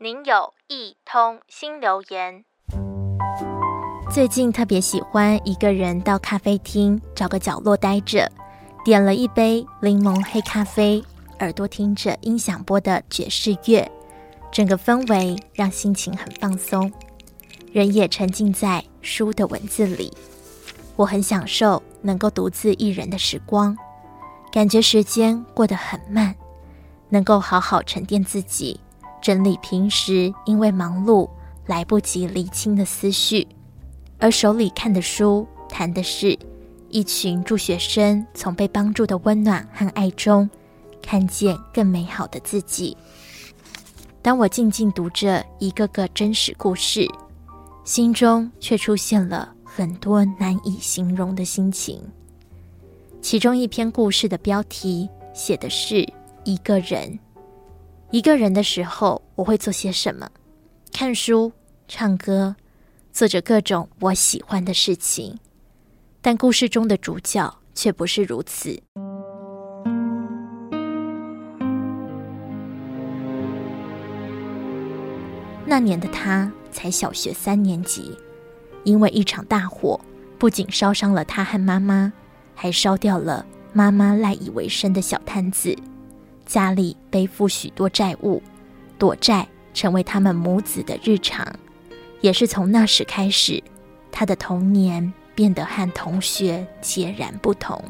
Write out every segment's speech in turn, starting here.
您有一通新留言。最近特别喜欢一个人到咖啡厅找个角落待着，点了一杯柠檬黑咖啡，耳朵听着音响播的爵士乐，整个氛围让心情很放松，人也沉浸在书的文字里。我很享受能够独自一人的时光，感觉时间过得很慢，能够好好沉淀自己。整理平时因为忙碌来不及厘清的思绪，而手里看的书谈的是一群助学生从被帮助的温暖和爱中，看见更美好的自己。当我静静读着一个个真实故事，心中却出现了很多难以形容的心情。其中一篇故事的标题写的是一个人。一个人的时候，我会做些什么？看书、唱歌，做着各种我喜欢的事情。但故事中的主角却不是如此。那年的他才小学三年级，因为一场大火，不仅烧伤了他和妈妈，还烧掉了妈妈赖以为生的小摊子。家里背负许多债务，躲债成为他们母子的日常。也是从那时开始，他的童年变得和同学截然不同。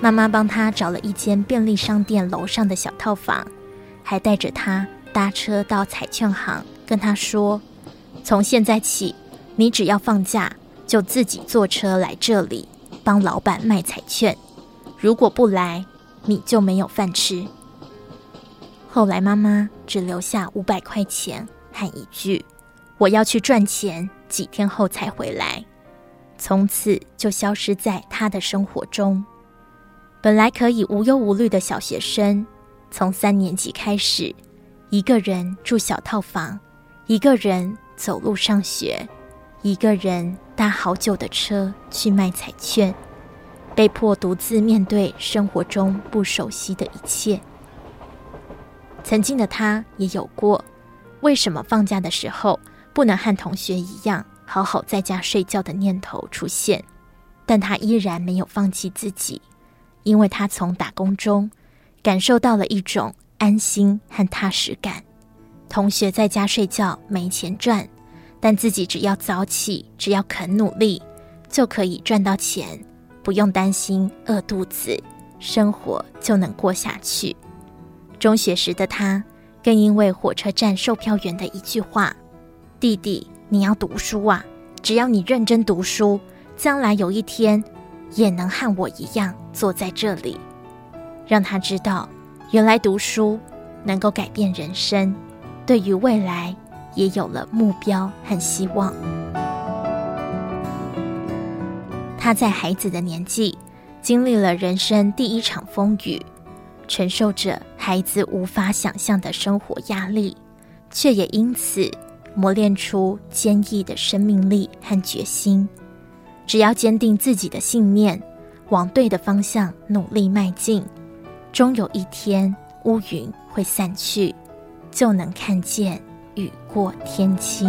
妈妈帮他找了一间便利商店楼上的小套房，还带着他搭车到彩券行，跟他说：“从现在起，你只要放假，就自己坐车来这里，帮老板卖彩券。”如果不来，你就没有饭吃。后来妈妈只留下五百块钱和一句：“我要去赚钱，几天后才回来。”从此就消失在他的生活中。本来可以无忧无虑的小学生，从三年级开始，一个人住小套房，一个人走路上学，一个人搭好久的车去卖彩券。被迫独自面对生活中不熟悉的一切。曾经的他也有过，为什么放假的时候不能和同学一样好好在家睡觉的念头出现？但他依然没有放弃自己，因为他从打工中感受到了一种安心和踏实感。同学在家睡觉没钱赚，但自己只要早起，只要肯努力，就可以赚到钱。不用担心饿肚子，生活就能过下去。中学时的他，更因为火车站售票员的一句话：“弟弟，你要读书啊！只要你认真读书，将来有一天也能和我一样坐在这里。”让他知道，原来读书能够改变人生，对于未来也有了目标和希望。他在孩子的年纪，经历了人生第一场风雨，承受着孩子无法想象的生活压力，却也因此磨练出坚毅的生命力和决心。只要坚定自己的信念，往对的方向努力迈进，终有一天乌云会散去，就能看见雨过天晴。